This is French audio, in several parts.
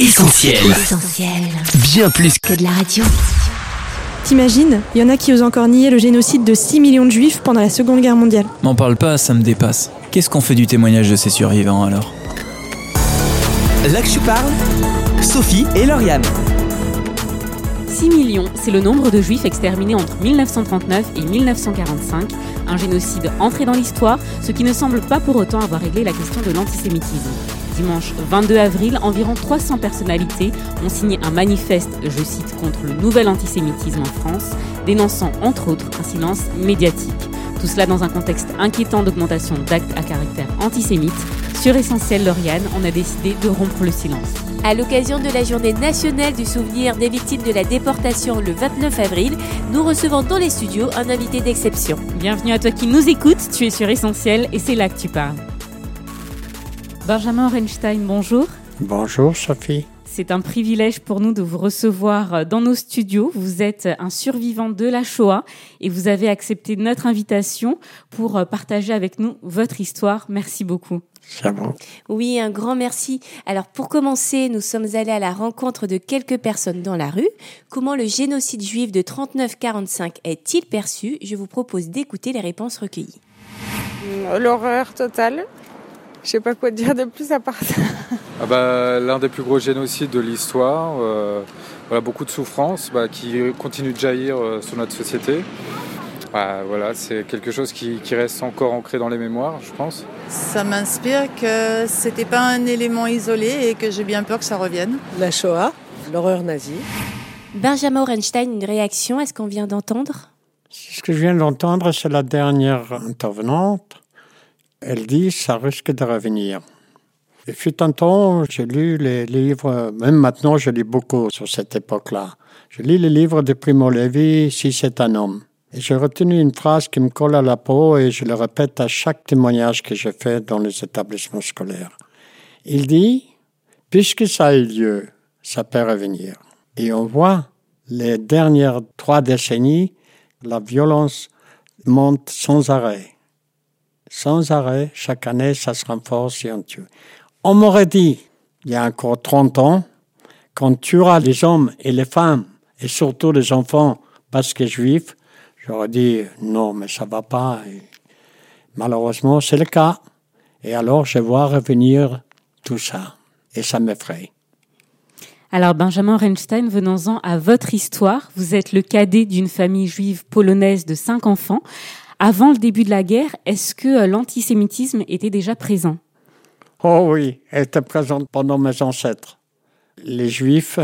Essentiel. Essentiel. Bien plus que Que de la radio. T'imagines Il y en a qui osent encore nier le génocide de 6 millions de juifs pendant la Seconde Guerre mondiale. M'en parle pas, ça me dépasse. Qu'est-ce qu'on fait du témoignage de ces survivants alors? Là que je parle, Sophie et Lauriane. 6 millions, c'est le nombre de juifs exterminés entre 1939 et 1945, un génocide entré dans l'histoire, ce qui ne semble pas pour autant avoir réglé la question de l'antisémitisme. Dimanche 22 avril, environ 300 personnalités ont signé un manifeste, je cite, contre le nouvel antisémitisme en France, dénonçant entre autres un silence médiatique. Tout cela dans un contexte inquiétant d'augmentation d'actes à caractère antisémite. Sur Essentiel Lauriane, on a décidé de rompre le silence. À l'occasion de la journée nationale du souvenir des victimes de la déportation le 29 avril, nous recevons dans les studios un invité d'exception. Bienvenue à toi qui nous écoutes, tu es sur Essentiel et c'est là que tu parles. Benjamin Orenstein, bonjour. Bonjour Sophie. C'est un privilège pour nous de vous recevoir dans nos studios. Vous êtes un survivant de la Shoah et vous avez accepté notre invitation pour partager avec nous votre histoire. Merci beaucoup. Oui, un grand merci. Alors pour commencer, nous sommes allés à la rencontre de quelques personnes dans la rue. Comment le génocide juif de 39-45 est-il perçu? Je vous propose d'écouter les réponses recueillies. L'horreur totale. Je sais pas quoi dire de plus à part ça. Ah bah, L'un des plus gros génocides de l'histoire, euh, voilà, beaucoup de souffrances bah, qui continuent de jaillir euh, sur notre société. Bah, voilà, c'est quelque chose qui, qui reste encore ancré dans les mémoires, je pense. Ça m'inspire que c'était pas un élément isolé et que j'ai bien peur que ça revienne. La Shoah, l'horreur nazie. Benjamin Orenstein, une réaction à ce qu'on vient d'entendre? Ce que je viens d'entendre, c'est la dernière intervenante. Elle dit ça risque de revenir. Et fut un temps, j'ai lu les livres, même maintenant je lis beaucoup sur cette époque-là. Je lis les livres de Primo Levi, Si c'est un homme. Et j'ai retenu une phrase qui me colle à la peau et je le répète à chaque témoignage que je fais dans les établissements scolaires. Il dit, puisque ça a eu lieu, ça peut revenir. Et on voit les dernières trois décennies, la violence monte sans arrêt. Sans arrêt, chaque année, ça se renforce et on tue. On m'aurait dit, il y a encore 30 ans, qu'on tuera les hommes et les femmes, et surtout les enfants, parce que juifs, j'aurais dit, non, mais ça va pas. Malheureusement, c'est le cas. Et alors, je vois revenir tout ça. Et ça m'effraie. Alors Benjamin Renstein, venons-en à votre histoire. Vous êtes le cadet d'une famille juive polonaise de cinq enfants. Avant le début de la guerre, est-ce que l'antisémitisme était déjà présent? Oh oui, elle était présente pendant mes ancêtres. Les Juifs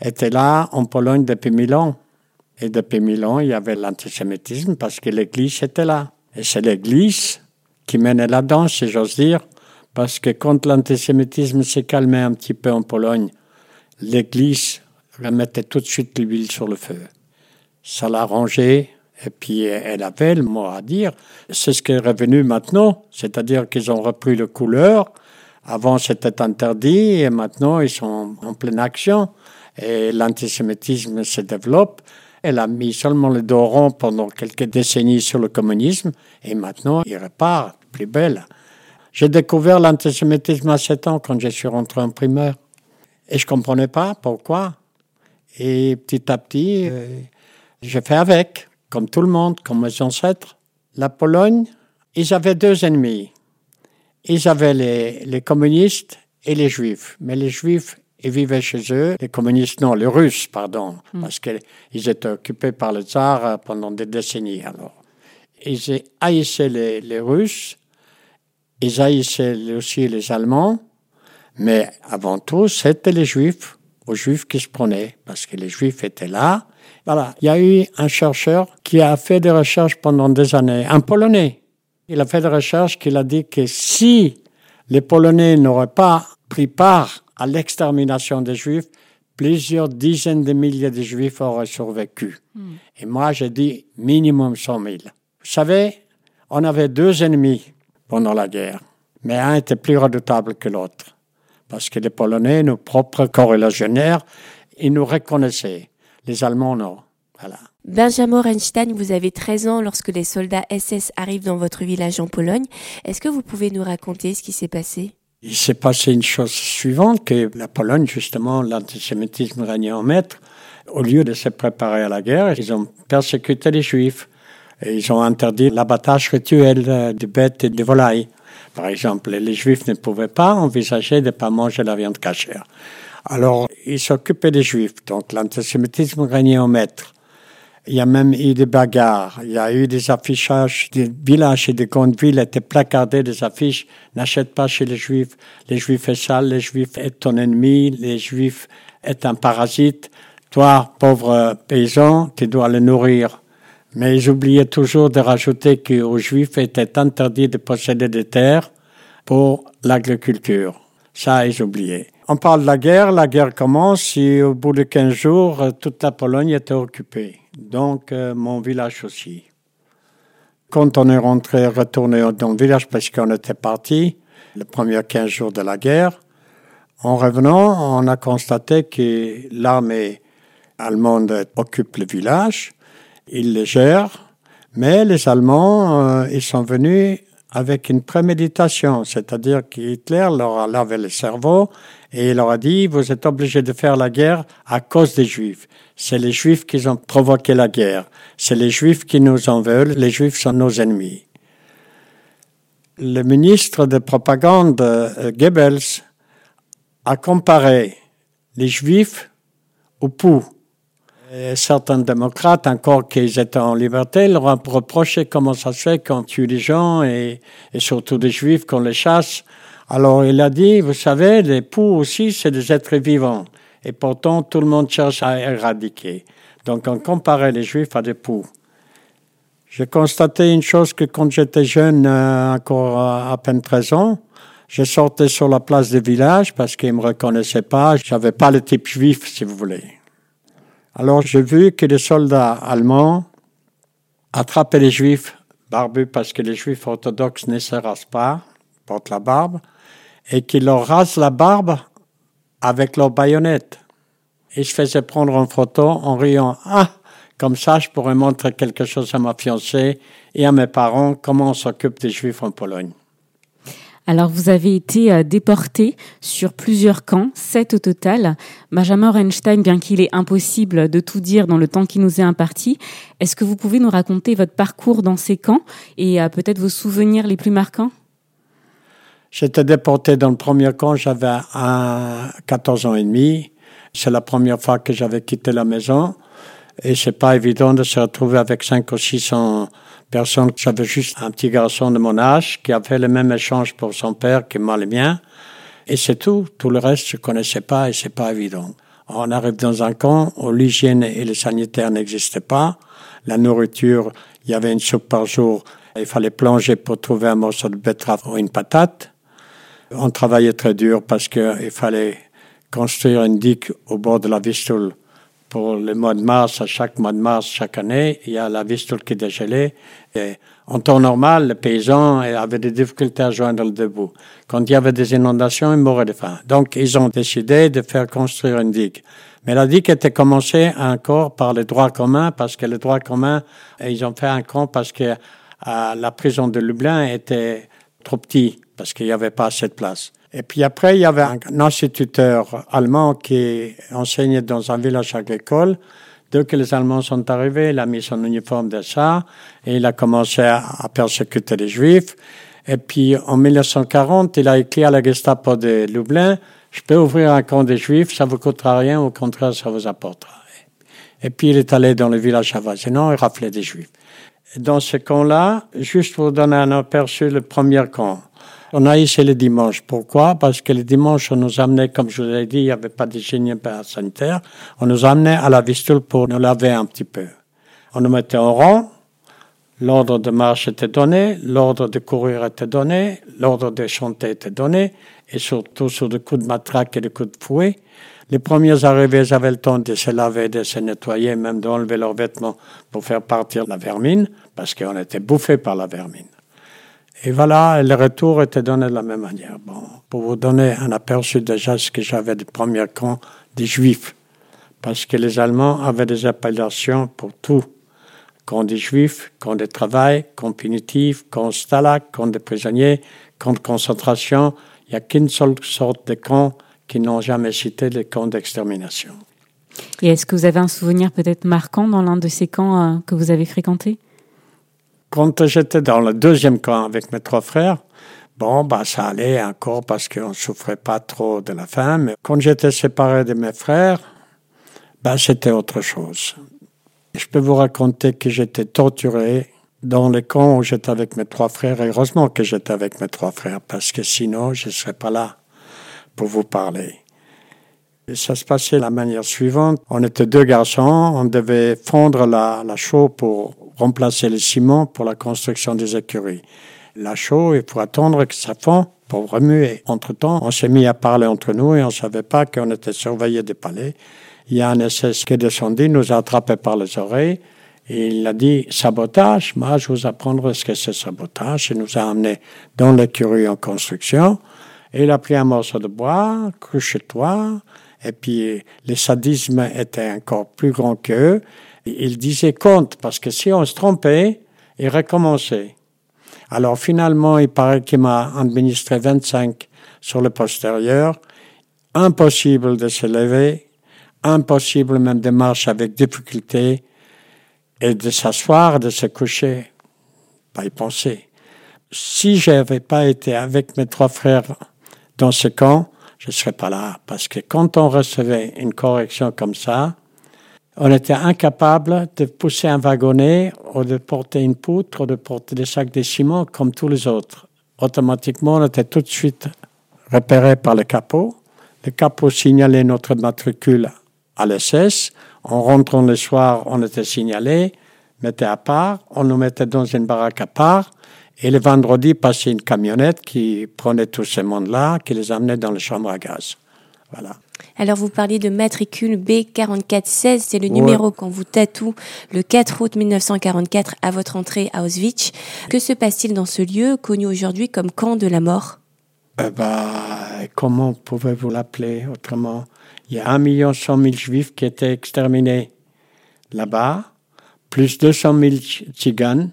étaient là en Pologne depuis mille ans. Et depuis mille ans, il y avait l'antisémitisme parce que l'Église était là. Et c'est l'Église qui menait la danse, si j'ose dire, parce que quand l'antisémitisme s'est calmé un petit peu en Pologne, l'Église remettait tout de suite l'huile sur le feu. Ça l'a arrangé, et puis elle avait le mot à dire. C'est ce qui est revenu maintenant, c'est-à-dire qu'ils ont repris le couleur. Avant c'était interdit et maintenant ils sont en pleine action et l'antisémitisme se développe. Elle a mis seulement le dos rond pendant quelques décennies sur le communisme et maintenant il repart plus belle. J'ai découvert l'antisémitisme à 7 ans quand je suis rentré en primaire et je comprenais pas pourquoi. Et petit à petit, euh, j'ai fait avec comme tout le monde, comme mes ancêtres. La Pologne, ils avaient deux ennemis. Ils avaient les, les communistes et les juifs. Mais les juifs, ils vivaient chez eux. Les communistes, non, les russes, pardon, Mm. parce qu'ils étaient occupés par le tsar pendant des décennies. Alors, ils haïssaient les, les Russes, ils haïssaient aussi les Allemands, mais avant tout, c'était les Juifs, aux Juifs qui se prenaient, parce que les Juifs étaient là. Voilà, il y a eu un chercheur qui a fait des recherches pendant des années, un Polonais. Il a fait des recherches qu'il a dit que si les Polonais n'auraient pas pris part à l'extermination des Juifs, plusieurs dizaines de milliers de Juifs auraient survécu. Hmm. Et moi, j'ai dit minimum 100 000. Vous savez, on avait deux ennemis pendant la guerre, mais un était plus redoutable que l'autre. Parce que les Polonais, nos propres corrélagionnaires, ils nous reconnaissaient. Les Allemands, non. Voilà. Benjamin Orenstein, vous avez 13 ans lorsque les soldats SS arrivent dans votre village en Pologne. Est-ce que vous pouvez nous raconter ce qui s'est passé? Il s'est passé une chose suivante, que la Pologne, justement, l'antisémitisme régnait en maître. Au lieu de se préparer à la guerre, ils ont persécuté les Juifs. Et ils ont interdit l'abattage rituel de bêtes et de volailles. Par exemple, les Juifs ne pouvaient pas envisager de ne pas manger la viande cachère. Alors, ils s'occupaient des Juifs. Donc, l'antisémitisme régnait en maître. Il y a même eu des bagarres. Il y a eu des affichages. Des villages et des grandes villes étaient placardés des affiches. N'achète pas chez les Juifs. Les Juifs est sale. Les Juifs est ton ennemi. Les Juifs est un parasite. Toi, pauvre paysan, tu dois le nourrir. Mais ils oubliaient toujours de rajouter qu'aux Juifs était interdit de posséder des terres pour l'agriculture. Ça, ils oubliaient. On parle de la guerre, la guerre commence et au bout de 15 jours, toute la Pologne était occupée. Donc, euh, mon village aussi. Quand on est rentré, retourné dans le village parce qu'on était parti, les premiers 15 jours de la guerre, en revenant, on a constaté que l'armée allemande occupe le village ils les gèrent, mais les Allemands, euh, ils sont venus avec une préméditation, c'est-à-dire qu'Hitler leur a lavé le cerveau et il leur a dit, vous êtes obligés de faire la guerre à cause des Juifs. C'est les Juifs qui ont provoqué la guerre. C'est les Juifs qui nous en veulent. Les Juifs sont nos ennemis. Le ministre de propagande, euh, Goebbels, a comparé les Juifs aux poux certains démocrates, encore qu'ils étaient en liberté, leur ont reproché comment ça se fait qu'on tue des gens et, et surtout des juifs qu'on les chasse. Alors il a dit, vous savez, les poux aussi, c'est des êtres vivants. Et pourtant, tout le monde cherche à éradiquer. Donc on comparait les juifs à des poux. J'ai constaté une chose que quand j'étais jeune, euh, encore à peine 13 ans, je sortais sur la place du village parce qu'ils me reconnaissaient pas. J'avais pas le type juif, si vous voulez. Alors j'ai vu que les soldats allemands attrapaient les juifs barbus parce que les juifs orthodoxes ne se rasent pas, portent la barbe, et qu'ils leur rasent la barbe avec leurs baïonnettes. Et je faisais prendre une photo en riant. Ah, comme ça, je pourrais montrer quelque chose à ma fiancée et à mes parents comment on s'occupe des juifs en Pologne. Alors, vous avez été euh, déporté sur plusieurs camps, sept au total. Benjamin Renstein, bien qu'il est impossible de tout dire dans le temps qui nous est imparti, est-ce que vous pouvez nous raconter votre parcours dans ces camps et euh, peut-être vos souvenirs les plus marquants? J'étais déporté dans le premier camp, j'avais 14 ans et demi. C'est la première fois que j'avais quitté la maison et c'est pas évident de se retrouver avec 5 ou 600 personne. J'avais juste un petit garçon de mon âge qui a fait le même échange pour son père que moi le mien. Et c'est tout. Tout le reste, je connaissais pas et c'est pas évident. On arrive dans un camp où l'hygiène et le sanitaire n'existaient pas. La nourriture, il y avait une soupe par jour. Il fallait plonger pour trouver un morceau de betterave ou une patate. On travaillait très dur parce qu'il fallait construire une digue au bord de la Vistule pour le mois de mars, à chaque mois de mars, chaque année, il y a la Vistule qui dégelait. Et en temps normal, les paysans avaient des difficultés à joindre le debout. Quand il y avait des inondations, ils mouraient de faim. Donc, ils ont décidé de faire construire une digue. Mais la digue était commencée encore par les droits communs, parce que les droits communs, ils ont fait un camp parce que la prison de Lublin était trop petite, parce qu'il n'y avait pas assez de place. Et puis après, il y avait un instituteur allemand qui enseignait dans un village agricole. Dès que les Allemands sont arrivés, il a mis son uniforme de ça et il a commencé à persécuter les Juifs. Et puis en 1940, il a écrit à la Gestapo de Lublin, je peux ouvrir un camp des Juifs, ça vous coûtera rien, au contraire, ça vous apportera. Et puis il est allé dans le village avoisinant et raflait des Juifs. Dans ce camp-là, juste pour donner un aperçu, le premier camp, on a essayé le dimanche. Pourquoi? Parce que le dimanche, on nous amenait, comme je vous l'ai dit, il n'y avait pas d'hygiène sanitaire. On nous amenait à la Vistule pour nous laver un petit peu. On nous mettait en rang. L'ordre de marche était donné, l'ordre de courir était donné, l'ordre de chanter était donné, et surtout sur des coups de matraque et des coups de fouet. Les premiers arrivés avaient le temps de se laver, de se nettoyer, même d'enlever leurs vêtements pour faire partir la vermine, parce qu'on était bouffé par la vermine. Et voilà, le retour était donné de la même manière. Bon, pour vous donner un aperçu déjà ce que j'avais du premier camp des Juifs, parce que les Allemands avaient des appellations pour tout. Camp des Juifs, camp de travail, camp punitif, camp stalag, camp de prisonniers, camp de concentration. Il n'y a qu'une seule sorte de camp qui n'ont jamais cité les camps d'extermination. Et est-ce que vous avez un souvenir peut-être marquant dans l'un de ces camps euh, que vous avez fréquentés Quand j'étais dans le deuxième camp avec mes trois frères, bon, bah, ça allait encore parce qu'on souffrait pas trop de la faim. Mais quand j'étais séparé de mes frères, bah, c'était autre chose. Je peux vous raconter que j'étais torturé dans le camp où j'étais avec mes trois frères. Et heureusement que j'étais avec mes trois frères parce que sinon, je ne serais pas là pour vous parler. Et ça se passait de la manière suivante. On était deux garçons, on devait fondre la, la chaux pour remplacer le ciment pour la construction des écuries. La chaux, il faut attendre que ça fond pour remuer. Entre-temps, on s'est mis à parler entre nous et on ne savait pas qu'on était surveillés des palais. Il y a un SS qui est descendu, nous a attrapés par les oreilles et il a dit sabotage. Moi, je vous apprendrai ce que c'est sabotage. Il nous a amenés dans l'écurie en construction. Et il a pris un morceau de bois, couche-toi. Et puis, le sadisme était encore plus grand qu'eux. Il disait compte, parce que si on se trompait, il recommençait. Alors, finalement, il paraît qu'il m'a administré 25 sur le postérieur. Impossible de se lever, impossible même de marcher avec difficulté et de s'asseoir, de se coucher, pas y penser. Si j'avais pas été avec mes trois frères dans ce camp, je serais pas là. Parce que quand on recevait une correction comme ça, on était incapable de pousser un wagonnet ou de porter une poutre ou de porter des sacs de ciment comme tous les autres. Automatiquement, on était tout de suite repéré par le capot. Le capot signalait notre matricule à l'SS. En rentrant le soir, on était signalé, mettait à part, on nous mettait dans une baraque à part. Et le vendredi, passait une camionnette qui prenait tous ces mondes-là, qui les amenait dans les chambres à gaz. Voilà. Alors vous parliez de matricule B4416, c'est le numéro qu'on vous tatoue le 4 août 1944 à votre entrée à Auschwitz. Que se passe-t-il dans ce lieu connu aujourd'hui comme camp de la mort? Ben, comment pouvez-vous l'appeler autrement? Il y a 1 100 000 juifs qui étaient exterminés là-bas, plus 200 000 tziganes,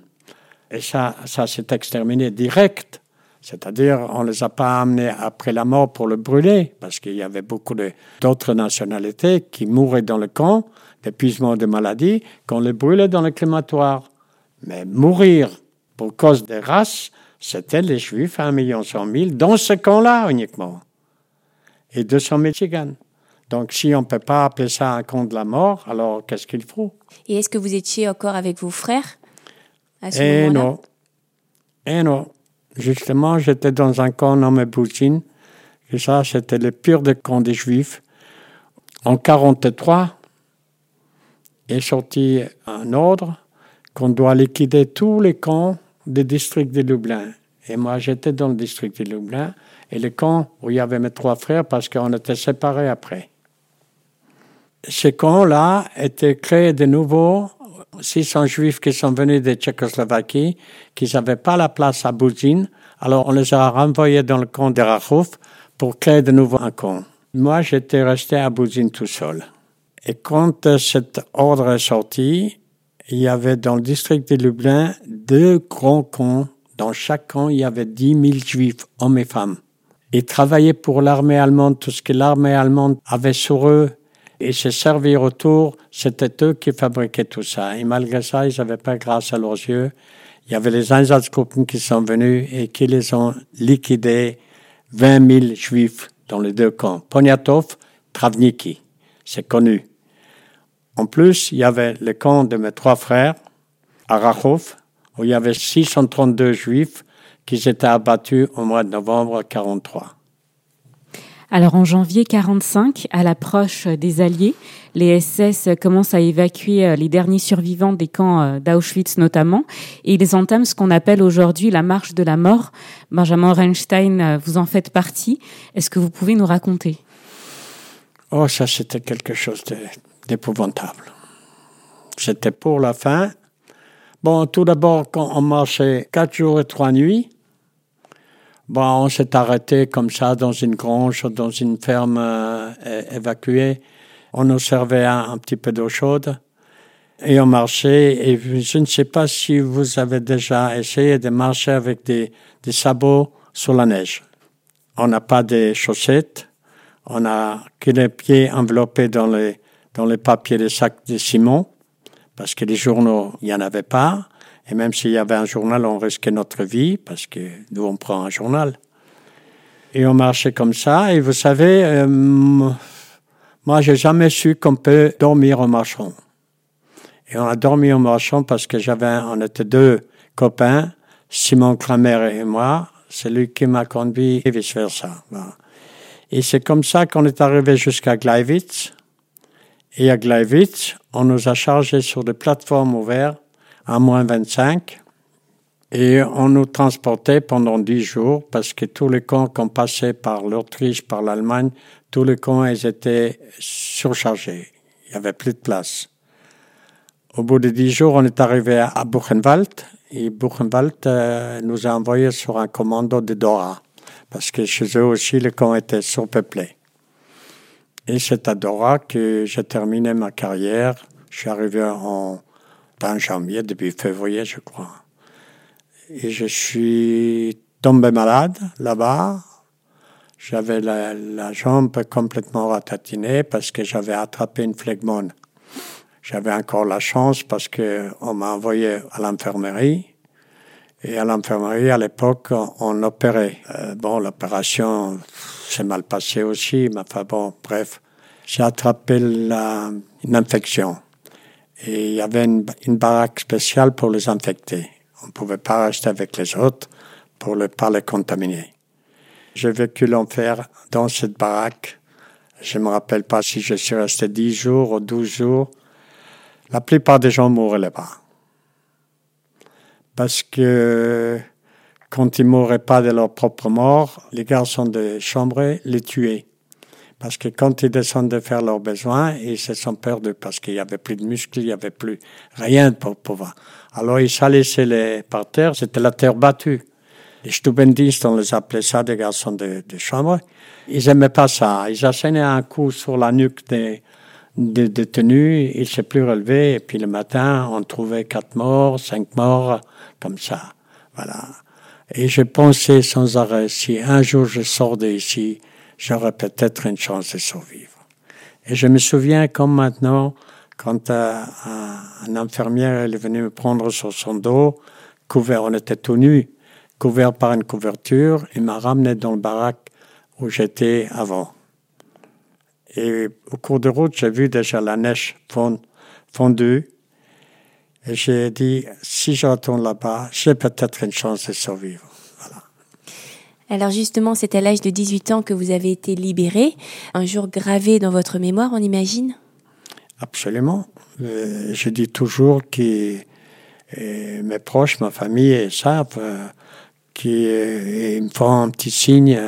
et ça, ça s'est exterminé direct. C'est-à-dire, on ne les a pas amenés après la mort pour le brûler, parce qu'il y avait beaucoup d'autres nationalités qui mouraient dans le camp d'épuisement de maladie, qu'on les brûlait dans le crématoire. Mais mourir pour cause des races, c'était les Juifs, 1 million 100 000, dans ce camp-là uniquement. Et 200 000 tziganes. Donc, si on ne peut pas appeler ça un camp de la mort, alors qu'est-ce qu'il faut? Et est-ce que vous étiez encore avec vos frères à ce Eh moment-là? non. Eh non. Justement, j'étais dans un camp nommé Boutine. Et ça, c'était le pire des camps des Juifs. En 43, est sorti un ordre qu'on doit liquider tous les camps des districts de Lublin. Et moi, j'étais dans le district de Lublin. Et le camp où il y avait mes trois frères, parce qu'on était séparés après. Ces camps-là étaient créés de nouveau 600 juifs qui sont venus de Tchécoslovaquie, qui n'avaient pas la place à Bouzine. Alors on les a renvoyés dans le camp de Rachouf pour créer de nouveau un camp. Moi, j'étais resté à Bouzine tout seul. Et quand euh, cet ordre est sorti, il y avait dans le district de Lublin deux grands camps. Dans chaque camp, il y avait 10 000 juifs, hommes et femmes. Ils travaillaient pour l'armée allemande, tout ce que l'armée allemande avait sur eux, et se servir autour, c'était eux qui fabriquaient tout ça. Et malgré ça, ils n'avaient pas grâce à leurs yeux. Il y avait les Einsatzgruppen qui sont venus et qui les ont liquidés 20 000 juifs dans les deux camps. Poniatov, Travniki, c'est connu. En plus, il y avait le camp de mes trois frères, à Rachov, où il y avait 632 juifs qui s'étaient abattus au mois de novembre 43. Alors en janvier 45, à l'approche des Alliés, les SS commencent à évacuer euh, les derniers survivants des camps euh, d'Auschwitz notamment, et ils entament ce qu'on appelle aujourd'hui la marche de la mort. Benjamin Reinstein, euh, vous en faites partie. Est-ce que vous pouvez nous raconter? Oh, ça c'était quelque chose d'épouvantable. C'était pour la fin. Bon, tout d'abord, quand on marchait quatre jours et trois nuits, bon, on s'est arrêté comme ça dans une grange, dans une ferme euh, évacuée. On nous servait un, un petit peu d'eau chaude et on marchait. Et je ne sais pas si vous avez déjà essayé de marcher avec des, des sabots sur la neige. On n'a pas de chaussettes. On a que les pieds enveloppés dans les, dans les papiers des sacs de ciment. Parce que les journaux, il n'y en avait pas. Et même s'il y avait un journal, on risquait notre vie parce que nous, on prend un journal. Et on marchait comme ça. Et vous savez, euh, moi, j'ai jamais su qu'on peut dormir en marchant. Et on a dormi en marchant parce que j'avais, on était deux copains, Simon Kramer et moi. C'est lui qui m'a conduit et vice versa. Et c'est comme ça qu'on est arrivé jusqu'à Gleiwitz. Et à Gleiwitz, on nous a chargés sur des plateformes ouvertes à moins 25. Et on nous transportait pendant dix jours parce que tous les camps qu'on passait par l'Autriche, par l'Allemagne, tous les camps, ils étaient surchargés. Il n'y avait plus de place. Au bout de dix jours, on est arrivé à Buchenwald et Buchenwald euh, nous a envoyés sur un commando de Dora parce que chez eux aussi, les camps étaient surpeuplés. Et c'est à Dora que j'ai terminé ma carrière. Je suis arrivé en, en janvier, début février, je crois. Et je suis tombé malade là-bas. J'avais la, jambe complètement ratatinée parce que j'avais attrapé une phlegmone. J'avais encore la chance parce que on m'a envoyé à l'infirmerie. Et à l'infirmerie, à l'époque, on opérait. Euh, bon, l'opération s'est mal passée aussi, mais enfin bon, bref. J'ai attrapé une infection. Et il y avait une, baraque spéciale pour les infectés. On ne pouvait pas rester avec les autres pour ne pas les contaminer. J'ai vécu l'enfer dans cette baraque. Je ne me rappelle pas si je suis resté 10 jours ou 12 jours. La plupart des gens mouraient là-bas. Parce que quand ils mouraient pas de leur propre mort, les garçons de chambre les tuaient. Parce que quand ils descendaient faire leurs besoins, ils se sont perdus parce qu'il n'y avait plus de muscles, il n'y avait plus rien pour pouvoir. Alors ils s'allaient les par terre, c'était la terre battue. Les Stubendistes, on les appelait ça, des garçons de, chambre. Ils aimaient pas ça. Ils assénaient un coup sur la nuque des, détenus, ils se plus relevés, et puis le matin, on trouvait quatre morts, cinq morts, comme ça. Voilà. Et je pensais sans arrêt, si un jour je sors d'ici, j'aurais peut-être une chance de survivre. Et je me souviens comme maintenant, quand euh, un, infirmière est venu me prendre sur son dos, couvert, on était tout nus, couvert par une couverture, il m'a ramené dans le baraque où j'étais avant. Et au cours de route, j'ai vu déjà la neige fondue. Et j'ai dit, si retourne là-bas, j'ai peut-être une chance de survivre. Alors justement, c'est à l'âge de 18 ans que vous avez été libéré. Un jour gravé dans votre mémoire, on imagine? Absolument. Euh, je dis toujours que euh, mes proches, ma famille savent euh, qu'ils me font un petit signe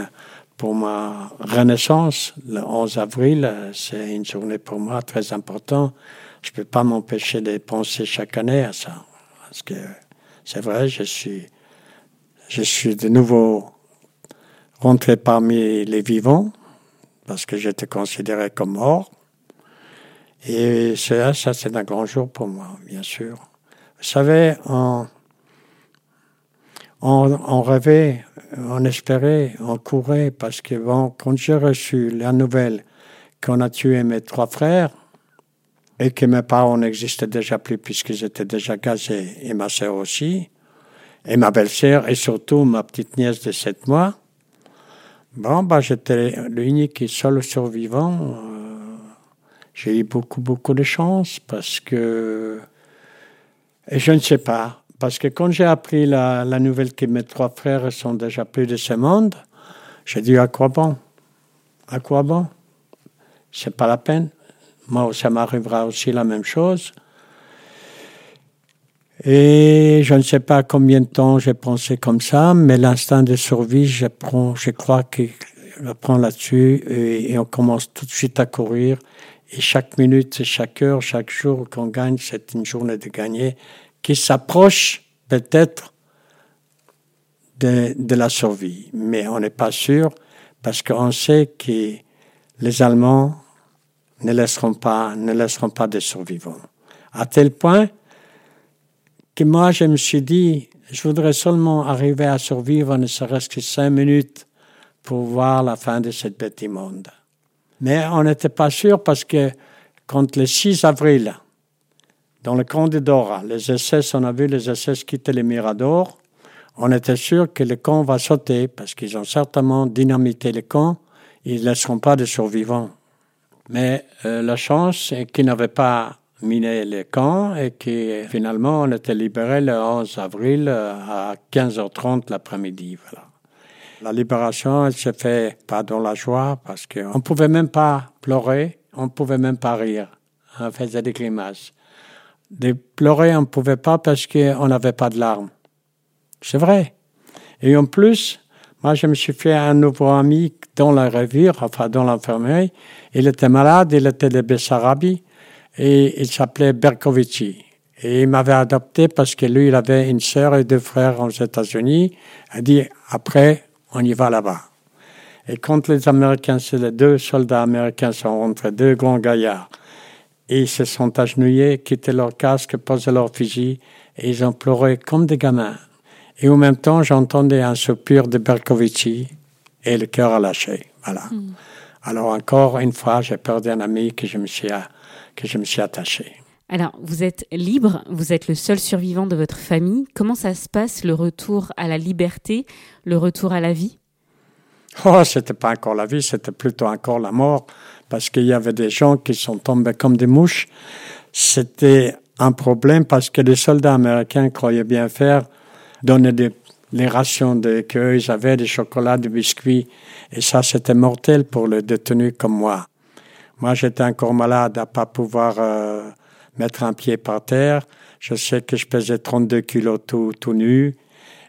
pour ma renaissance. Le 11 avril, c'est une journée pour moi très importante. Je ne peux pas m'empêcher de penser chaque année à ça. Parce que c'est vrai, je suis, je suis de nouveau rentré parmi les vivants, parce que j'étais considéré comme mort. Et ça, ça c'est un grand jour pour moi, bien sûr. Vous savez, on, on, on rêvait, on espérait, on courait, parce que bon, quand j'ai reçu la nouvelle qu'on a tué mes trois frères, et que mes parents n'existaient déjà plus puisqu'ils étaient déjà gazés, et ma sœur aussi, et ma belle-sœur, et surtout ma petite nièce de sept mois, Bon, bah, j'étais l'unique et seul survivant. Euh, j'ai eu beaucoup, beaucoup de chance parce que. Et je ne sais pas. Parce que quand j'ai appris la, la, nouvelle que mes trois frères sont déjà plus de ce monde, j'ai dit à quoi bon? À quoi bon? C'est pas la peine. Moi, ça m'arrivera aussi la même chose. Et je ne sais pas combien de temps j'ai pensé comme ça, mais l'instinct de survie, je, prends, je crois qu'il prend là-dessus et, on commence tout de suite à courir. Et chaque minute, chaque heure, chaque jour qu'on gagne, c'est une journée de gagner qui s'approche peut-être de, de, la survie. Mais on n'est pas sûr parce qu'on sait que les Allemands ne laisseront pas, ne laisseront pas de survivants. À tel point moi, je me suis dit, je voudrais seulement arriver à survivre ne serait-ce que cinq minutes pour voir la fin de cette bête immonde. Mais on n'était pas sûr parce que quand le 6 avril, dans le camp de Dora, les SS, on a vu les SS quitter les Miradors, on était sûr que le camp va sauter parce qu'ils ont certainement dynamité le camp, ils ne laisseront pas de survivants. Mais euh, la chance, c'est qu'ils n'avaient pas miné le camp et que finalement on était libéré le 11 avril euh, à 15h30 l'après-midi. Voilà. La libération, elle se fait pas dans la joie parce qu'on ne pouvait même pas pleurer, on pouvait même pas rire. On faisait des grimaces. De pleurer, on ne pouvait pas parce qu'on n'avait pas de larmes. C'est vrai. Et en plus, moi, je me suis fait un nouveau ami dans la revue, enfin dans l'infirmerie. Il était malade, il était de Bessarabie et il s'appelait Berkovici. Et il m'avait adopté parce que lui, il avait une sœur et deux frères aux États-Unis. Il a dit, après, on y va là-bas. Et quand les Américains, les deux soldats américains sont rentrés, deux grands gaillards, et ils se sont agenouillés, quittaient leur casque, posaient leur fusil, et ils ont pleuré comme des gamins. Et en même temps, j'entendais un soupir de Berkovici, et le cœur a lâché. Voilà. Hmm. Alors encore une fois, j'ai perdu un ami que je me suis, que je me suis attaché. Alors, vous êtes libre, vous êtes le seul survivant de votre famille. Comment ça se passe, le retour à la liberté, le retour à la vie? Oh, c'était pas encore la vie, c'était plutôt encore la mort, parce qu'il y avait des gens qui sont tombés comme des mouches. C'était un problème parce que les soldats américains croyaient bien faire, donner des, les rations de, qu'ils avaient, des chocolats, des biscuits, et ça, c'était mortel pour les détenus comme moi. Moi, j'étais encore malade à pas pouvoir euh, mettre un pied par terre. Je sais que je pesais 32 kilos tout, tout nu.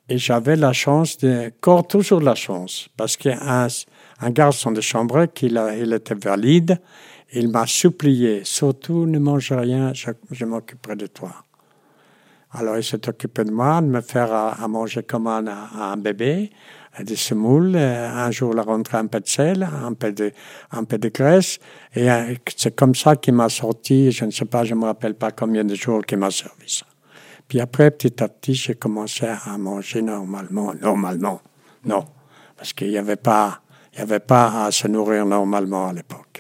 Et j'avais la chance, de, encore toujours la chance, parce qu'un un garçon de chambre, qu'il il était valide, il m'a supplié, surtout ne mange rien, je, m'occuperai de toi. Alors il s'est occupé de moi, de me faire à, manger comme un bébé des semoules, euh, un jour la rentrée un peu de sel, un peu de, un peu de graisse, et euh, c'est comme ça qu'il m'a sorti, je ne sais pas, je me rappelle pas combien de jours qu'il m'a servi ça. Puis après, petit à petit, j'ai commencé à manger normalement, normalement, non, parce qu'il n'y avait pas, avait pas à se nourrir normalement à l'époque.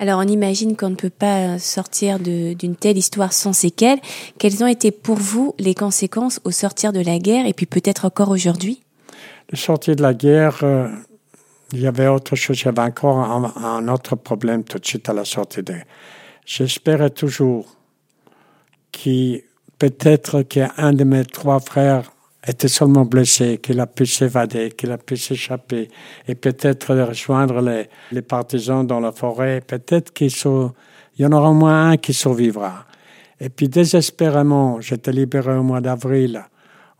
Alors on imagine qu'on ne peut pas sortir d'une telle histoire sans séquelles. Quelles ont été pour vous les conséquences au sortir de la guerre et puis peut-être encore aujourd'hui? Sortie de la guerre, euh, il y avait autre chose, il y avait encore un, autre problème tout de suite à la sortie de J'espérais toujours qu'il peut-être qu'un de mes trois frères était seulement blessé, qu'il a pu s'évader, qu'il a pu s'échapper et peut-être rejoindre les, les, partisans dans la forêt. Peut-être qu'il y en aura au moins un qui survivra. Et puis désespérément, j'étais libéré au mois d'avril.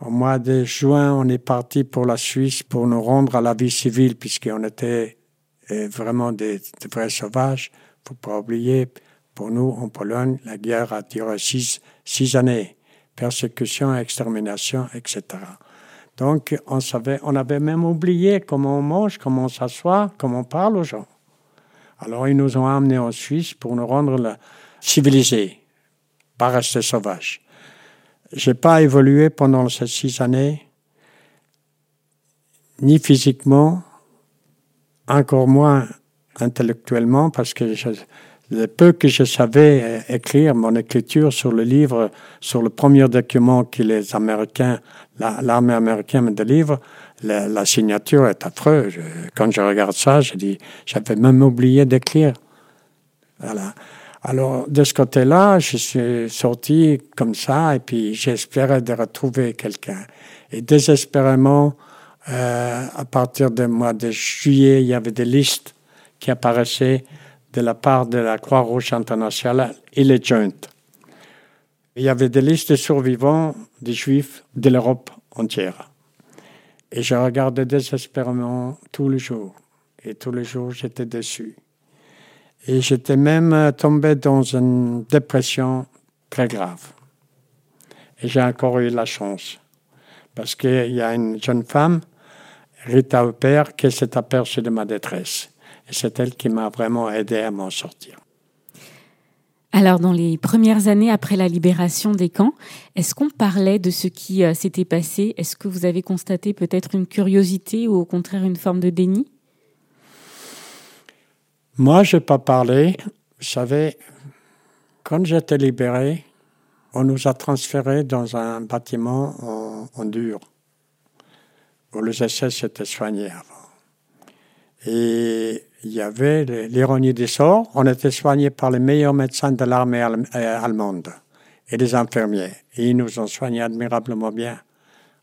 Au mois de juin, on est parti pour la Suisse pour nous rendre à la vie civile, puisqu'on était euh, vraiment des, vrais sauvages. Faut pas oublier, pour nous, en Pologne, la guerre a duré six, six années. Persécution, extermination, etc. Donc, on savait, on avait même oublié comment on mange, comment on s'assoit, comment on parle aux gens. Alors, ils nous ont amenés en Suisse pour nous rendre civilisés, pas rester sauvages. J'ai pas évolué pendant ces six années, ni physiquement, encore moins intellectuellement, parce que le peu que je savais écrire, mon écriture sur le livre, sur le premier document que les Américains, l'armée américaine me délivre, la, la, signature est affreuse. Quand je regarde ça, je dis, j'avais même oublié d'écrire. Voilà. Alors, de ce côté-là, je suis sorti comme ça et puis j'espérais de retrouver quelqu'un. Et désespérément, euh, à partir du mois de juillet, il y avait des listes qui apparaissaient de la part de la Croix-Rouge internationale et les Joint. Il y avait des listes de survivants des Juifs de l'Europe entière. Et je regardais désespérément tous les jours. Et tous les jours, j'étais déçu. Et j'étais même euh, tombé dans une dépression très grave. Et j'ai encore eu la chance. Parce qu'il y a une jeune femme, Rita Huppert, qui s'est aperçue de ma détresse. Et c'est elle qui m'a vraiment aidé à m'en sortir. Alors, dans les premières années après la libération des camps, est-ce qu'on parlait de ce qui euh, s'était passé? Est-ce que vous avez constaté peut-être une curiosité ou au contraire une forme de déni? Moi, je n'ai pas parlé. Vous savez, quand j'étais libéré, on nous a transférés dans un bâtiment en, en dur, où les SS s'étaient soignés avant. Et il y avait l'ironie des sorts. On était soignés par les meilleurs médecins de l'armée euh, allemande et des infirmiers. Et ils nous ont soignés admirablement bien.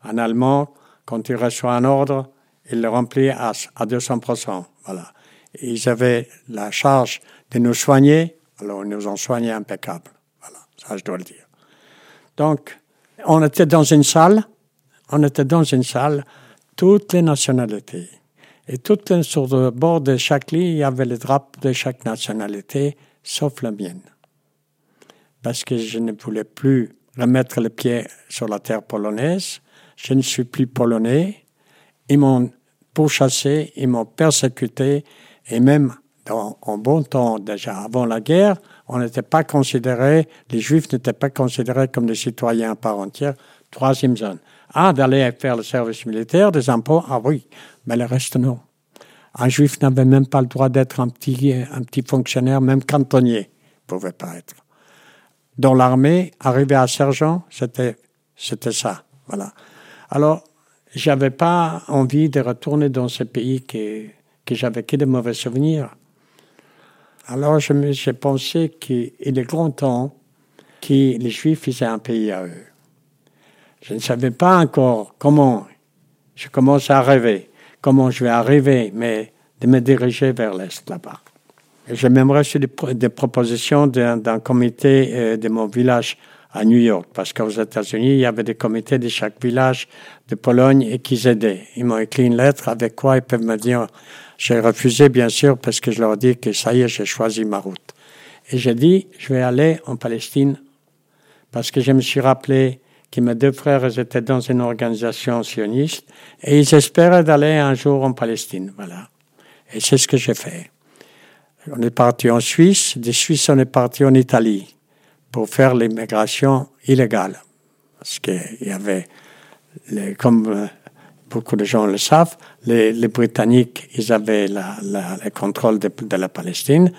Un Allemand, quand il reçoit un ordre, il le remplit à, à 200%. Voilà. Ils avaient la charge de nous soigner, alors ils nous ont soignés impeccable. Voilà, ça je dois le dire. Donc, on était dans une salle, on était dans une salle, toutes les nationalités. Et tout sur le bord de chaque lit, il y avait le drapeau de chaque nationalité, sauf la mienne. Parce que je ne voulais plus remettre le pied sur la terre polonaise. Je ne suis plus polonais. Ils m'ont pourchassé, ils m'ont persécuté, et même en bon temps, déjà avant la guerre, on n'était pas considéré, les Juifs n'étaient pas considérés comme des citoyens à part entière. Troisième zone. Ah, d'aller faire le service militaire, des impôts, ah oui, mais le reste, non. Un juif n'avait même pas le droit d'être un petit, un petit fonctionnaire, même cantonnier, ne pouvait pas être. Dans l'armée, arriver à sergent, c'était, c'était ça. Voilà. Alors, j'avais pas envie de retourner dans ce pays que, que j'avais que de mauvais souvenirs. Alors, je me, j'ai pensé qu'il est grand temps que les Juifs faisaient un pays à eux. Je ne savais pas encore comment. Je commence à rêver comment je vais arriver, mais de me diriger vers l'Est là-bas. J'ai même reçu des, propositions d'un comité euh, de mon village à New York, parce qu'aux États-Unis, il y avait des comités de chaque village de Pologne et qu'ils aidaient. Ils m'ont écrit une lettre avec quoi ils peuvent me dire. J'ai refusé, bien sûr, parce que je leur dis que ça y est, j'ai choisi ma route. Et j'ai dit, je vais aller en Palestine, parce que je me suis rappelé que mes deux frères étaient dans une organisation sioniste et ils espéraient d'aller un jour en Palestine. Voilà. Et c'est ce que j'ai fait. On est parti en Suisse, des Suisses on est parti en Italie pour faire l'immigration illégale. Parce qu'il y avait, comme euh, beaucoup de gens le savent, les, Britanniques, ils avaient le contrôle de, la Palestine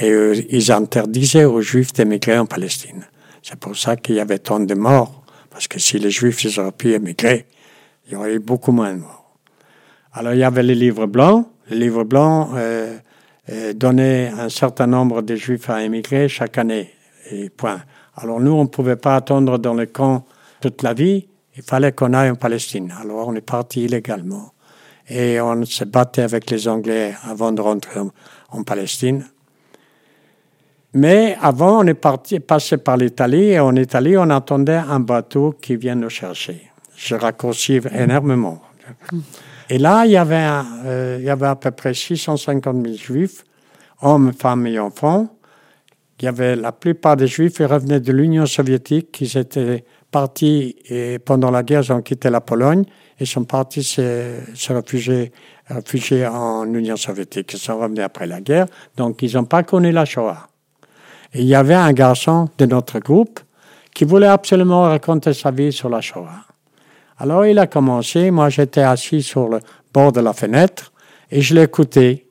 et ils interdisaient aux Juifs d'émigrer en Palestine. C'est pour ça qu'il y avait tant de morts parce que si les Juifs ils auraient pu émigrer, il y aurait eu beaucoup moins de morts. Alors il y avait les livres blancs. Les livres blancs euh, euh, donnaient un certain nombre de Juifs à émigrer chaque année. Et point. Alors nous, on ne pouvait pas attendre dans le camp toute la vie. Il fallait qu'on aille en Palestine. Alors on est parti illégalement. Et on se battait avec les Anglais avant de rentrer en Palestine. Mais avant, on est parti, passé par l'Italie et en Italie, on attendait un bateau qui vient nous chercher. Je raccourcis énormément. Et là, il y avait, euh, il y avait à peu près 650 000 juifs, hommes, femmes et enfants. Il y avait la plupart des juifs qui revenaient de l'Union soviétique, qui étaient partis et pendant la guerre, ils ont quitté la Pologne et sont partis se, se réfugier, réfugier en Union soviétique. Ils sont revenus après la guerre, donc ils n'ont pas connu la Shoah. Et il y avait un garçon de notre groupe qui voulait absolument raconter sa vie sur la Shoah. Alors il a commencé, moi j'étais assis sur le bord de la fenêtre et je l'écoutais.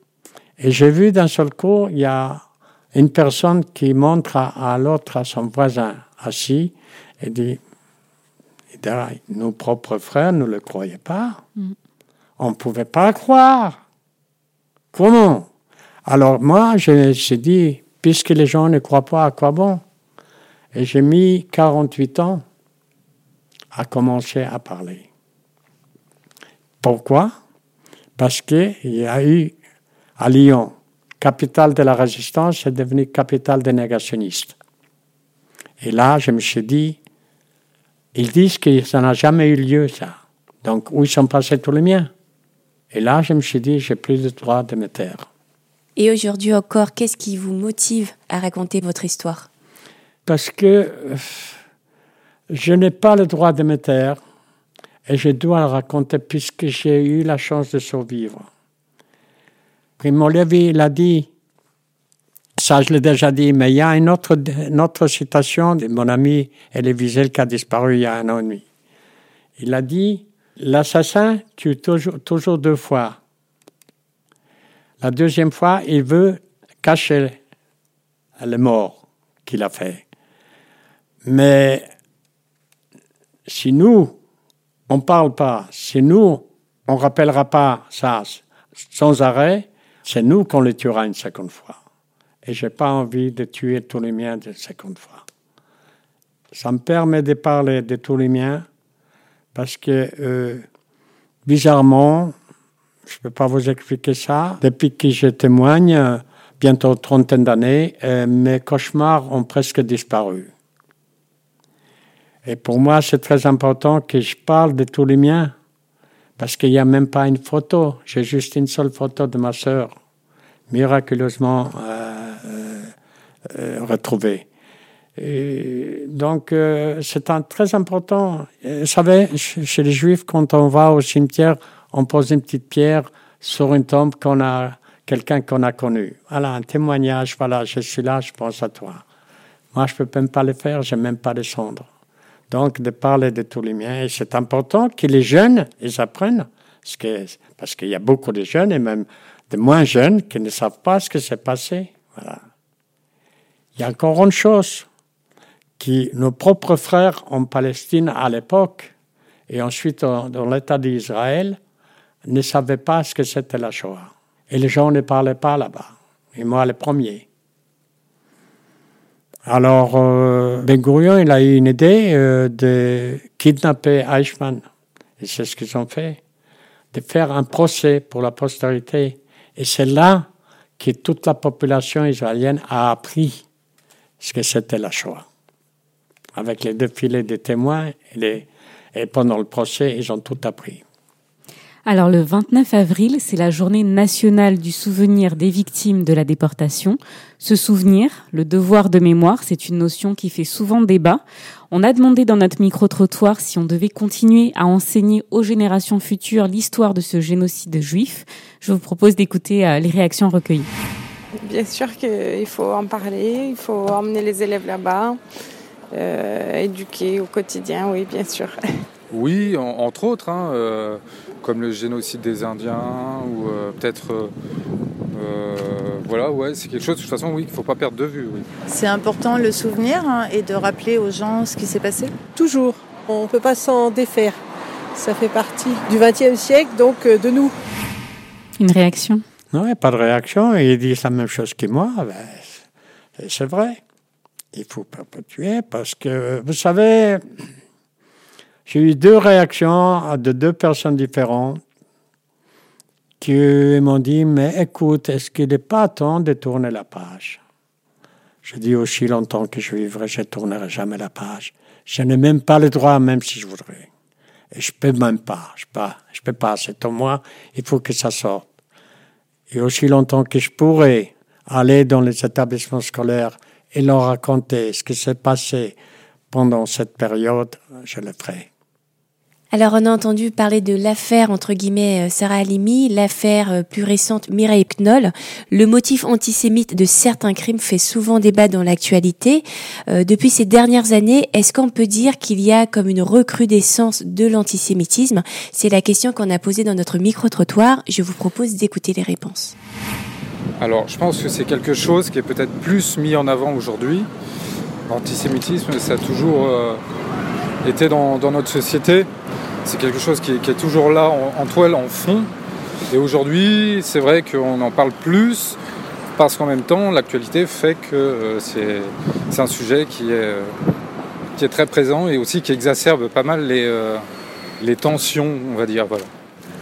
Et j'ai vu d'un seul coup, il y a une personne qui montre à, l'autre, à son voisin assis, et dit, nos propres frères ne le croyaient pas. Mm. On ne pouvait pas croire. Comment? Alors moi, j'ai dit, puisque les gens ne croient pas à quoi bon? Et j'ai mis 48 ans à commencer à parler. Pourquoi? Parce qu'il y a eu à Lyon, capitale de la résistance, c'est devenu capitale des négationnistes. Et là, je me suis dit, ils disent que ça n'a jamais eu lieu, ça. Donc, où ils sont passés tous les miens? Et là, je me suis dit, j'ai plus de droit de me taire. Et aujourd'hui encore, qu'est-ce qui vous motive à raconter votre histoire? Parce que euh, je n'ai pas le droit de me taire et je dois le raconter puisque j'ai eu la chance de survivre. Primo l'a dit, Ça, je l'ai déjà dit, mais il y a une autre, une autre citation de mon ami Elie Wiesel qui a disparu il y a un an et demi. Il a dit L'assassin tue toujours, toujours deux fois. La deuxième fois, il veut cacher le mort qu'il a fait. Mais si nous, on ne parle pas, si nous, on ne rappellera pas ça sans arrêt, c'est nous qu'on le tuera une seconde fois. Et je n'ai pas envie de tuer tous les miens une seconde fois. Ça me permet de parler de tous les miens parce que, euh, bizarrement, je ne peux pas vous expliquer ça, depuis que je témoigne, bientôt trentaine d'années, euh, mes cauchemars ont presque disparu. Et pour moi, c'est très important que je parle de tous les miens, parce qu'il n'y a même pas une photo. J'ai juste une seule photo de ma sœur, miraculeusement euh, euh, retrouvée. Et donc, euh, c'est un, très important. Vous savez, chez les Juifs, quand on va au cimetière, on pose une petite pierre sur une tombe qu'on a, quelqu'un qu'on a connu. Voilà, un témoignage. Voilà, je suis là, je pense à toi. Moi, je peux même pas le faire, j'ai même pas les cendres. Donc, de parler de tous les miens. Et c'est important que les jeunes, ils apprennent. Parce qu'il y a beaucoup de jeunes et même de moins jeunes qui ne savent pas ce qui s'est passé. Voilà. Il y a encore une chose qui nos propres frères en Palestine à l'époque et ensuite dans l'État d'Israël ne savaient pas ce que c'était la Shoah. Et les gens ne parlaient pas là-bas. Et moi, le premier. Alors, euh, Ben Gurion, il a eu une idée euh, de kidnapper Eichmann. Et c'est ce qu'ils ont fait. De faire un procès pour la postérité. Et c'est là que toute la population israélienne a appris ce que c'était la Shoah avec les deux filets de témoins et pendant le procès, ils ont tout appris. Alors le 29 avril, c'est la journée nationale du souvenir des victimes de la déportation. Ce souvenir, le devoir de mémoire, c'est une notion qui fait souvent débat. On a demandé dans notre micro-trottoir si on devait continuer à enseigner aux générations futures l'histoire de ce génocide juif. Je vous propose d'écouter euh, les réactions recueillies. Bien sûr qu'il faut en parler, il faut emmener les élèves là-bas. Euh, éduquer au quotidien, oui, bien sûr. Oui, entre autres, hein, euh, comme le génocide des Indiens, ou euh, peut-être. voilà, ouais, c'est quelque chose, de toute façon, oui, qu'il ne faut pas perdre de vue. Oui. C'est important le souvenir hein, et de rappeler aux gens ce qui s'est passé? Toujours. On ne peut pas s'en défaire. Ça fait partie du XXe siècle, donc de nous. Une réaction? Non, pas de réaction. Il dit la même chose que moi. Ben, c'est vrai il faut perpétuer parce que, vous savez, j'ai eu deux réactions de deux personnes différentes qui m'ont dit, mais écoute, est-ce qu'il n'est pas temps de tourner la page? Je dis aussi longtemps que je vivrai, je ne tournerai jamais la page. Je n'ai même pas le droit, même si je voudrais. Et je ne peux même pas. Je ne je peux pas. C'est en moi. Il faut que ça sorte. Et aussi longtemps que je pourrais aller dans les établissements scolaires et leur raconter ce qui s'est passé pendant cette période, je le ferai. Alors on a entendu parler de l'affaire entre guillemets euh, Sarah Halimi, l'affaire euh, plus récente Mireille Knoll. Le motif antisémite de certains crimes fait souvent débat dans l'actualité. Euh, depuis ces dernières années, est-ce qu'on peut dire qu'il y a comme une recrudescence de l'antisémitisme? C'est la question qu'on a posée dans notre micro-trottoir. Je vous propose d'écouter les réponses. Alors, je pense que c'est quelque chose qui est peut-être plus mis en avant aujourd'hui. L'antisémitisme, ça a toujours été dans, notre société. C'est quelque chose qui est, toujours là en, toile, en fond. Et aujourd'hui, c'est vrai qu'on en parle plus parce qu'en même temps, l'actualité fait que euh, c'est un sujet qui est, euh, qui est très présent et aussi qui exacerbe pas mal les, les tensions, on va dire. Voilà.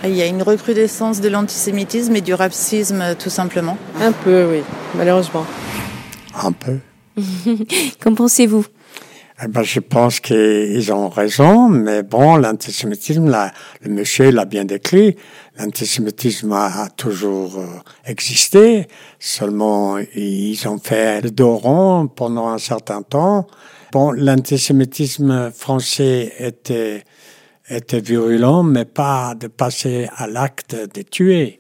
Il y a une recrudescence de l'antisémitisme et du racisme, tout simplement. Un peu, oui, malheureusement. Un peu. Qu'en pensez-vous? Eh ben, je pense qu'ils ont raison, mais bon, l'antisémitisme, là, le monsieur l'a bien décrit, l'antisémitisme a, toujours euh, existé, seulement ils ont fait le dos rond pendant un certain temps. Bon, l'antisémitisme français était était virulent, mais pas de passer à l'acte de tuer.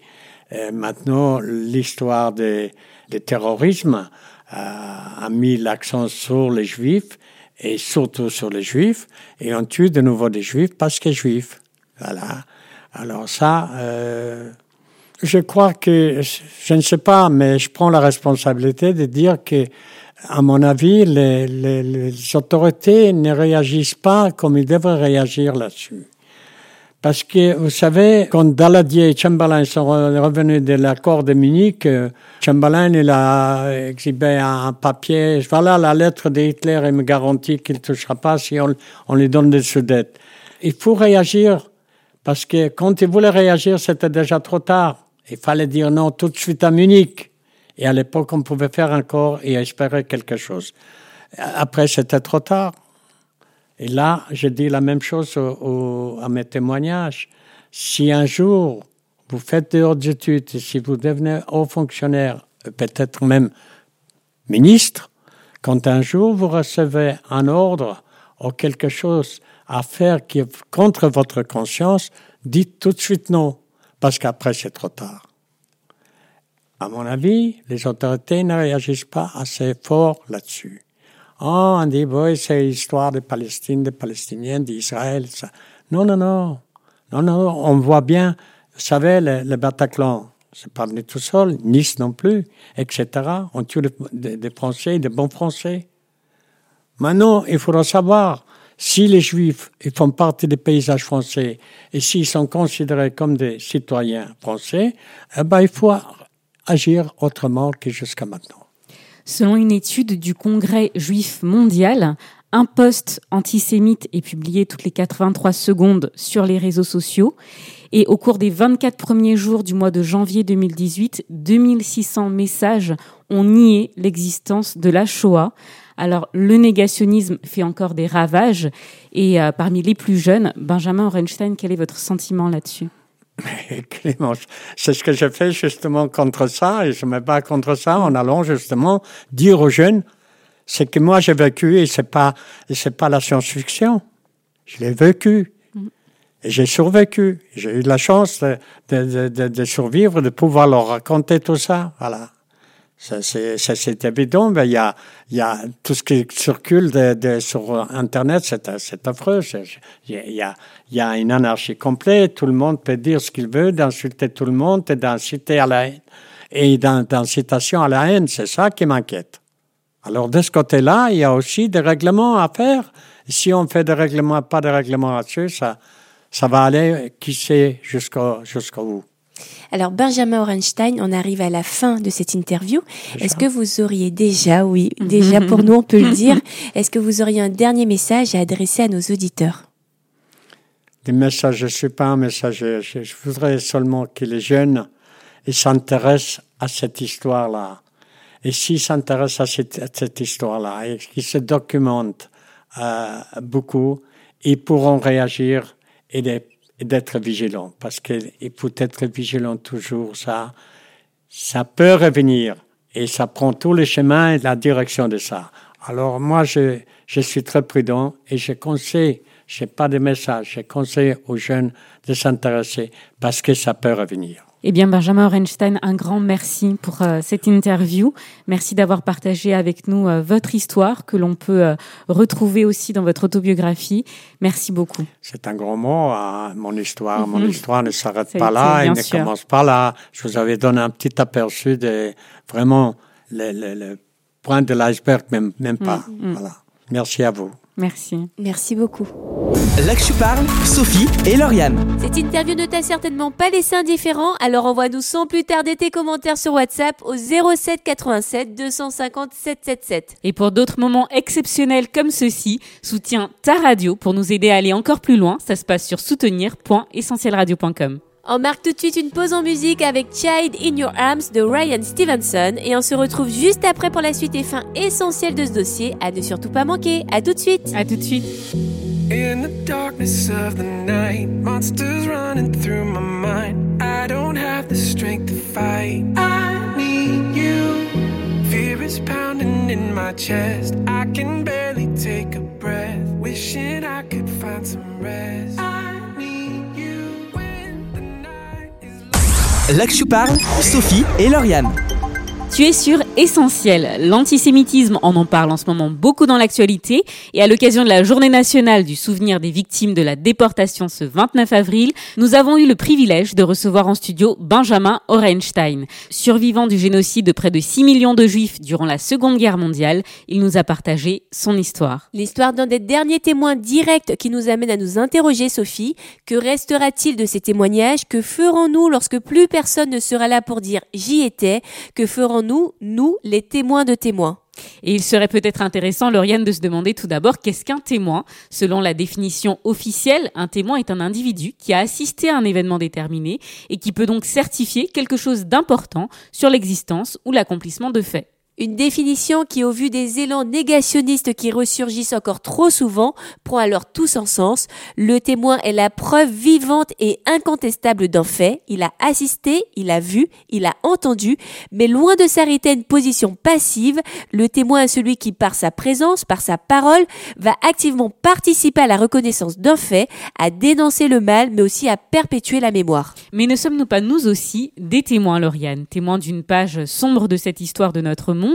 maintenant, l'histoire des, des terrorismes a mis l'accent sur les juifs et surtout sur les juifs, et on tue de nouveau des juifs parce qu'ils sont juifs. Voilà. Alors ça, euh, je crois que, je ne sais pas, mais je prends la responsabilité de dire que, à mon avis, les, les, les autorités ne réagissent pas comme ils devraient réagir là-dessus. Parce que, vous savez, quand Daladier et Chamberlain sont revenus de l'accord de Munich, euh, Chamberlain, il a exhibé un papier, voilà la lettre de Hitler, il me garantit qu'il ne touchera pas si on, on lui donne des sous-dettes. Il faut réagir, parce que quand il voulait réagir, c'était déjà trop tard. Il fallait dire non tout de suite à Munich. Et à l'époque, on pouvait faire encore et espérer quelque chose. Après, c'était trop tard. Et là, je dis la même chose au, au, à mes témoignages. Si un jour vous faites des hautes études, si vous devenez haut fonctionnaire, peut-être même ministre, quand un jour vous recevez un ordre ou quelque chose à faire qui est contre votre conscience, dites tout de suite non, parce qu'après c'est trop tard. À mon avis, les autorités ne réagissent pas assez fort là-dessus. Oh, on dit, oui, c'est l'histoire de Palestine, des Palestiniens, d'Israël. Ça. Non, non, non. Non, non, on voit bien, vous savez, le, le Bataclan, c'est pas tout seul, Nice non plus, etc. On tue des, des Français, des bons Français. Maintenant, il faudra savoir si les Juifs ils font partie des paysages français et s'ils sont considérés comme des citoyens français, eh ben, il faut agir autrement que jusqu'à maintenant. Selon une étude du Congrès juif mondial, un post antisémite est publié toutes les 83 secondes sur les réseaux sociaux. Et au cours des 24 premiers jours du mois de janvier 2018, 2600 messages ont nié l'existence de la Shoah. Alors, le négationnisme fait encore des ravages. Et euh, parmi les plus jeunes, Benjamin Orenstein, quel est votre sentiment là-dessus? Clément, c'est ce que je fais justement contre ça, et je me bats contre ça en allant justement dire aux jeunes, c'est que moi j'ai vécu et c'est pas, c'est pas la science-fiction. Je l'ai vécu. Et j'ai survécu. J'ai eu la chance de, de, de, de, survivre, de pouvoir leur raconter tout ça. Voilà. C'est évident, mais il y a, il y a tout ce qui circule de, de, sur Internet, c'est affreux. Il y, a, il y a une anarchie complète, tout le monde peut dire ce qu'il veut, d'insulter tout le monde et d'inciter à la haine. Et d'incitation à la haine, c'est ça qui m'inquiète. Alors de ce côté-là, il y a aussi des règlements à faire. Si on fait des règlements, pas de règlements là-dessus, ça, ça va aller, qui sait, jusqu'au bout. Alors Benjamin Orenstein, on arrive à la fin de cette interview. Est-ce que vous auriez déjà, oui, déjà pour nous on peut le dire, est-ce que vous auriez un dernier message à adresser à nos auditeurs? Des messages, je ne suis pas un messager. Je, je voudrais seulement que les jeunes s'intéressent à cette histoire-là. Et s'ils s'intéressent à cette, à cette histoire-là et qu'ils se documentent euh, beaucoup, ils pourront réagir et des d'être vigilant parce qu'il faut être vigilant toujours. Ça, ça peut revenir et ça prend tous les chemins et la direction de ça. Alors moi, je, je suis très prudent et je conseille, je n'ai pas de message, je conseille aux jeunes de s'intéresser parce que ça peut revenir. Eh bien, Benjamin Orenstein, un grand merci pour euh, cette interview. Merci d'avoir partagé avec nous euh, votre histoire que l'on peut euh, retrouver aussi dans votre autobiographie. Merci beaucoup. C'est un grand mot, hein, mon histoire. Mm -hmm. Mon histoire ne s'arrête pas là, elle ne sûr. commence pas là. Je vous avais donné un petit aperçu de vraiment le, le, le point de l'iceberg, même, même pas. Mm -hmm. Voilà. Merci à vous. Merci. Merci beaucoup. Là que je parle, Sophie et Lauriane. Cette interview ne t'a certainement pas laissé indifférent, alors envoie-nous sans plus tarder tes commentaires sur WhatsApp au 07 87 250 777. Et pour d'autres moments exceptionnels comme ceux-ci, soutiens ta radio pour nous aider à aller encore plus loin. Ça se passe sur soutenir.essentielradio.com. On marque tout de suite une pause en musique avec Child in Your Arms de Ryan Stevenson et on se retrouve juste après pour la suite et fin essentielle de ce dossier à ne surtout pas manquer. À tout de suite. À tout de suite. In the darkness of the night, monsters running through my mind. I don't have the strength to fight. I need you. Fear is pounding in my chest. I can barely take a breath. Wishing I could find some rest. I je parle, Sophie et Lauriane. Tu es sur Essentiel. L'antisémitisme, on en parle en ce moment beaucoup dans l'actualité. Et à l'occasion de la journée nationale du souvenir des victimes de la déportation ce 29 avril, nous avons eu le privilège de recevoir en studio Benjamin Orenstein. Survivant du génocide de près de 6 millions de juifs durant la Seconde Guerre mondiale, il nous a partagé son histoire. L'histoire d'un des derniers témoins directs qui nous amène à nous interroger, Sophie. Que restera-t-il de ces témoignages? Que ferons-nous lorsque plus personne ne sera là pour dire j'y étais? Que ferons-nous nous, nous, les témoins de témoins. Et il serait peut-être intéressant, Lauriane, de se demander tout d'abord qu'est-ce qu'un témoin? Selon la définition officielle, un témoin est un individu qui a assisté à un événement déterminé et qui peut donc certifier quelque chose d'important sur l'existence ou l'accomplissement de faits. Une définition qui, au vu des élans négationnistes qui ressurgissent encore trop souvent, prend alors tout son sens. Le témoin est la preuve vivante et incontestable d'un fait. Il a assisté, il a vu, il a entendu, mais loin de s'arrêter à une position passive, le témoin est celui qui, par sa présence, par sa parole, va activement participer à la reconnaissance d'un fait, à dénoncer le mal, mais aussi à perpétuer la mémoire. Mais ne sommes-nous pas nous aussi des témoins, Lauriane, témoins d'une page sombre de cette histoire de notre monde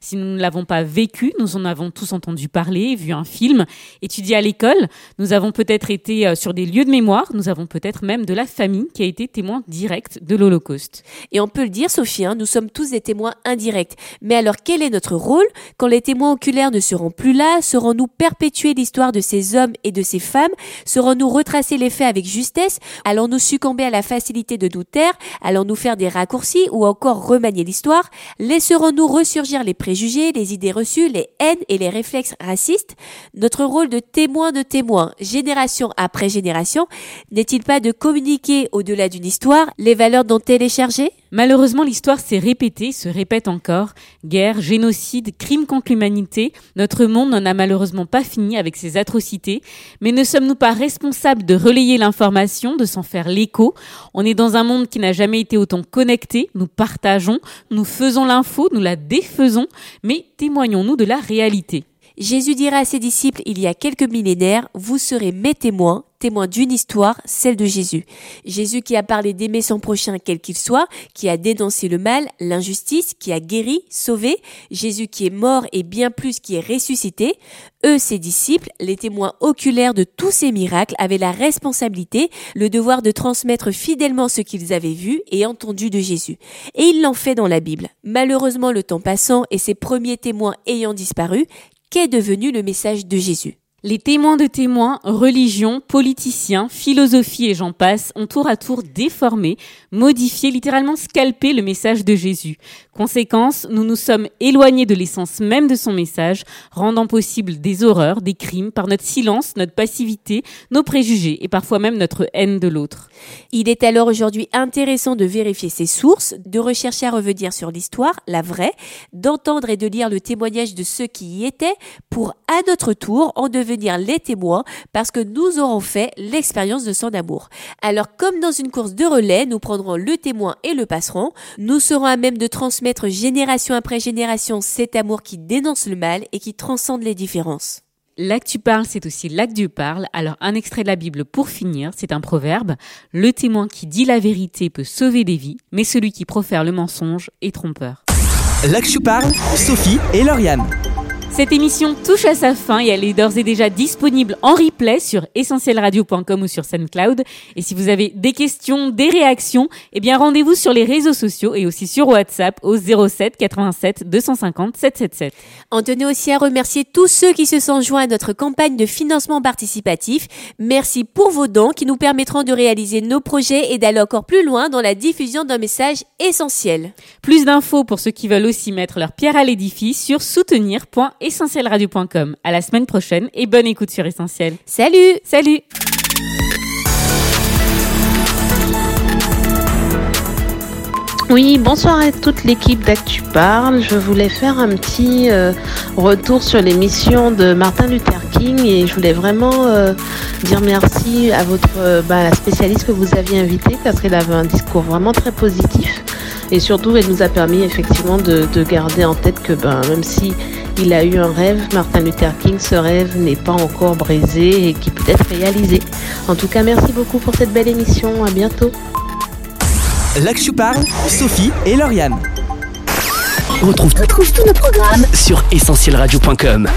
si nous ne l'avons pas vécu, nous en avons tous entendu parler, vu un film, étudié à l'école. Nous avons peut-être été euh, sur des lieux de mémoire. Nous avons peut-être même de la famille qui a été témoin direct de l'Holocauste. Et on peut le dire, Sophie, hein, nous sommes tous des témoins indirects. Mais alors, quel est notre rôle quand les témoins oculaires ne seront plus là? Serons-nous perpétuer l'histoire de ces hommes et de ces femmes? Serons-nous retracer les faits avec justesse? Allons-nous succomber à la facilité de nous taire? Allons-nous faire des raccourcis ou encore remanier l'histoire? Laisserons-nous les préjugés, les idées reçues, les haines et les réflexes racistes, notre rôle de témoin de témoin, génération après génération, n'est-il pas de communiquer au-delà d'une histoire les valeurs dont elle est chargée? Malheureusement, l'histoire s'est répétée, se répète encore. Guerre, génocide, crimes contre l'humanité. Notre monde n'en a malheureusement pas fini avec ces atrocités. Mais ne sommes-nous pas responsables de relayer l'information, de s'en faire l'écho? On est dans un monde qui n'a jamais été autant connecté. Nous partageons, nous faisons l'info, nous la défaisons, mais témoignons-nous de la réalité Jésus dira à ses disciples il y a quelques millénaires, vous serez mes témoins, témoins d'une histoire, celle de Jésus. Jésus qui a parlé d'aimer son prochain quel qu'il soit, qui a dénoncé le mal, l'injustice, qui a guéri, sauvé. Jésus qui est mort et bien plus qui est ressuscité. Eux, ses disciples, les témoins oculaires de tous ces miracles, avaient la responsabilité, le devoir de transmettre fidèlement ce qu'ils avaient vu et entendu de Jésus. Et ils l'ont fait dans la Bible. Malheureusement, le temps passant et ses premiers témoins ayant disparu, qu'est devenu le message de Jésus. Les témoins de témoins, religions, politiciens, philosophie et j'en passe ont tour à tour déformé, modifié, littéralement scalpé le message de Jésus. Conséquence, nous nous sommes éloignés de l'essence même de son message, rendant possible des horreurs, des crimes par notre silence, notre passivité, nos préjugés et parfois même notre haine de l'autre. Il est alors aujourd'hui intéressant de vérifier ses sources, de rechercher à revenir sur l'histoire, la vraie, d'entendre et de lire le témoignage de ceux qui y étaient pour à notre tour en devenir les témoins parce que nous aurons fait l'expérience de son amour. Alors comme dans une course de relais, nous prendrons le témoin et le passerons. Nous serons à même de transmettre génération après génération cet amour qui dénonce le mal et qui transcende les différences. L'actu parle, c'est aussi l'actu parle. Alors, un extrait de la Bible pour finir, c'est un proverbe. Le témoin qui dit la vérité peut sauver des vies, mais celui qui profère le mensonge est trompeur. L'actu parle, Sophie et Lauriane. Cette émission touche à sa fin et elle est d'ores et déjà disponible en replay sur essentielradio.com ou sur SoundCloud. Et si vous avez des questions, des réactions, eh bien rendez-vous sur les réseaux sociaux et aussi sur WhatsApp au 07 87 250 777. On tenait aussi à remercier tous ceux qui se sont joints à notre campagne de financement participatif. Merci pour vos dons qui nous permettront de réaliser nos projets et d'aller encore plus loin dans la diffusion d'un message essentiel. Plus d'infos pour ceux qui veulent aussi mettre leur pierre à l'édifice sur soutenir.com essentielradio.com. À la semaine prochaine et bonne écoute sur Essentiel. Salut Salut Oui, bonsoir à toute l'équipe d'Actu Parle. Je voulais faire un petit euh, retour sur l'émission de Martin Luther King et je voulais vraiment euh, dire merci à votre euh, bah, spécialiste que vous aviez invitée parce qu'elle avait un discours vraiment très positif et surtout elle nous a permis effectivement de, de garder en tête que ben, même si il a eu un rêve, Martin Luther King, ce rêve n'est pas encore brisé et qui peut être réalisé. En tout cas, merci beaucoup pour cette belle émission. À bientôt. L'Axu parle, Sophie et Lauriane. Retrouve, tous nos programmes sur essentielradio.com.